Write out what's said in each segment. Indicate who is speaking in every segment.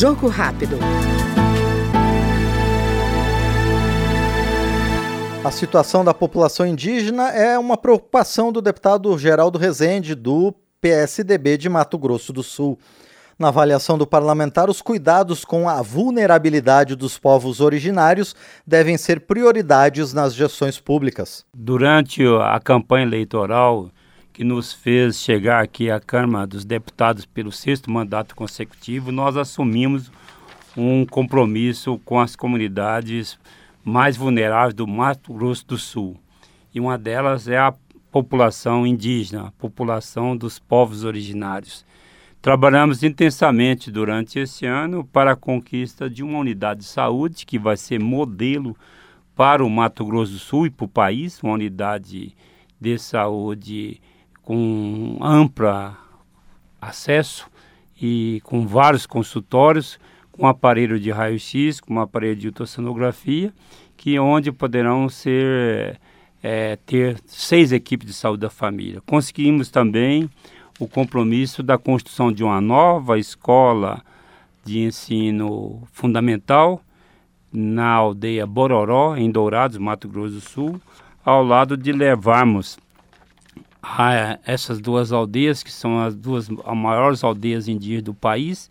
Speaker 1: Jogo rápido.
Speaker 2: A situação da população indígena é uma preocupação do deputado Geraldo Rezende, do PSDB de Mato Grosso do Sul. Na avaliação do parlamentar, os cuidados com a vulnerabilidade dos povos originários devem ser prioridades nas gestões públicas.
Speaker 3: Durante a campanha eleitoral que nos fez chegar aqui à Câmara dos Deputados pelo sexto mandato consecutivo, nós assumimos um compromisso com as comunidades mais vulneráveis do Mato Grosso do Sul. E uma delas é a população indígena, a população dos povos originários. Trabalhamos intensamente durante esse ano para a conquista de uma unidade de saúde que vai ser modelo para o Mato Grosso do Sul e para o país, uma unidade de saúde com amplo acesso e com vários consultórios, com aparelho de raio-x, com aparelho de ultrassonografia, que onde poderão ser é, ter seis equipes de saúde da família. Conseguimos também o compromisso da construção de uma nova escola de ensino fundamental na aldeia Bororó, em Dourados, Mato Grosso do Sul, ao lado de levarmos a essas duas aldeias, que são as duas as maiores aldeias indígenas do país,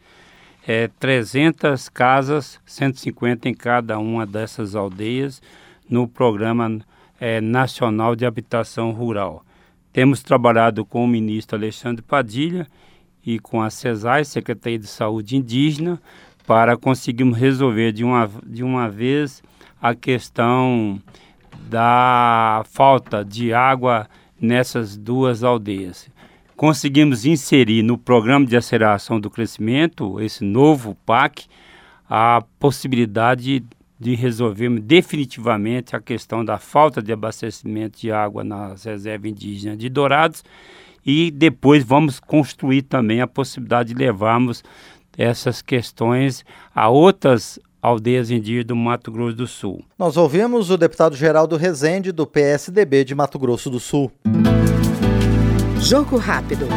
Speaker 3: é, 300 casas, 150 em cada uma dessas aldeias, no Programa é, Nacional de Habitação Rural. Temos trabalhado com o ministro Alexandre Padilha e com a CESAI, Secretaria de Saúde Indígena, para conseguirmos resolver de uma, de uma vez a questão da falta de água nessas duas aldeias. Conseguimos inserir no Programa de Aceleração do Crescimento, esse novo PAC, a possibilidade de resolvermos definitivamente a questão da falta de abastecimento de água nas reservas indígenas de Dourados e depois vamos construir também a possibilidade de levarmos essas questões a outras aldeias indígenas do Mato Grosso do Sul.
Speaker 2: Nós ouvimos o deputado Geraldo Rezende, do PSDB de Mato Grosso do Sul.
Speaker 1: Jogo rápido.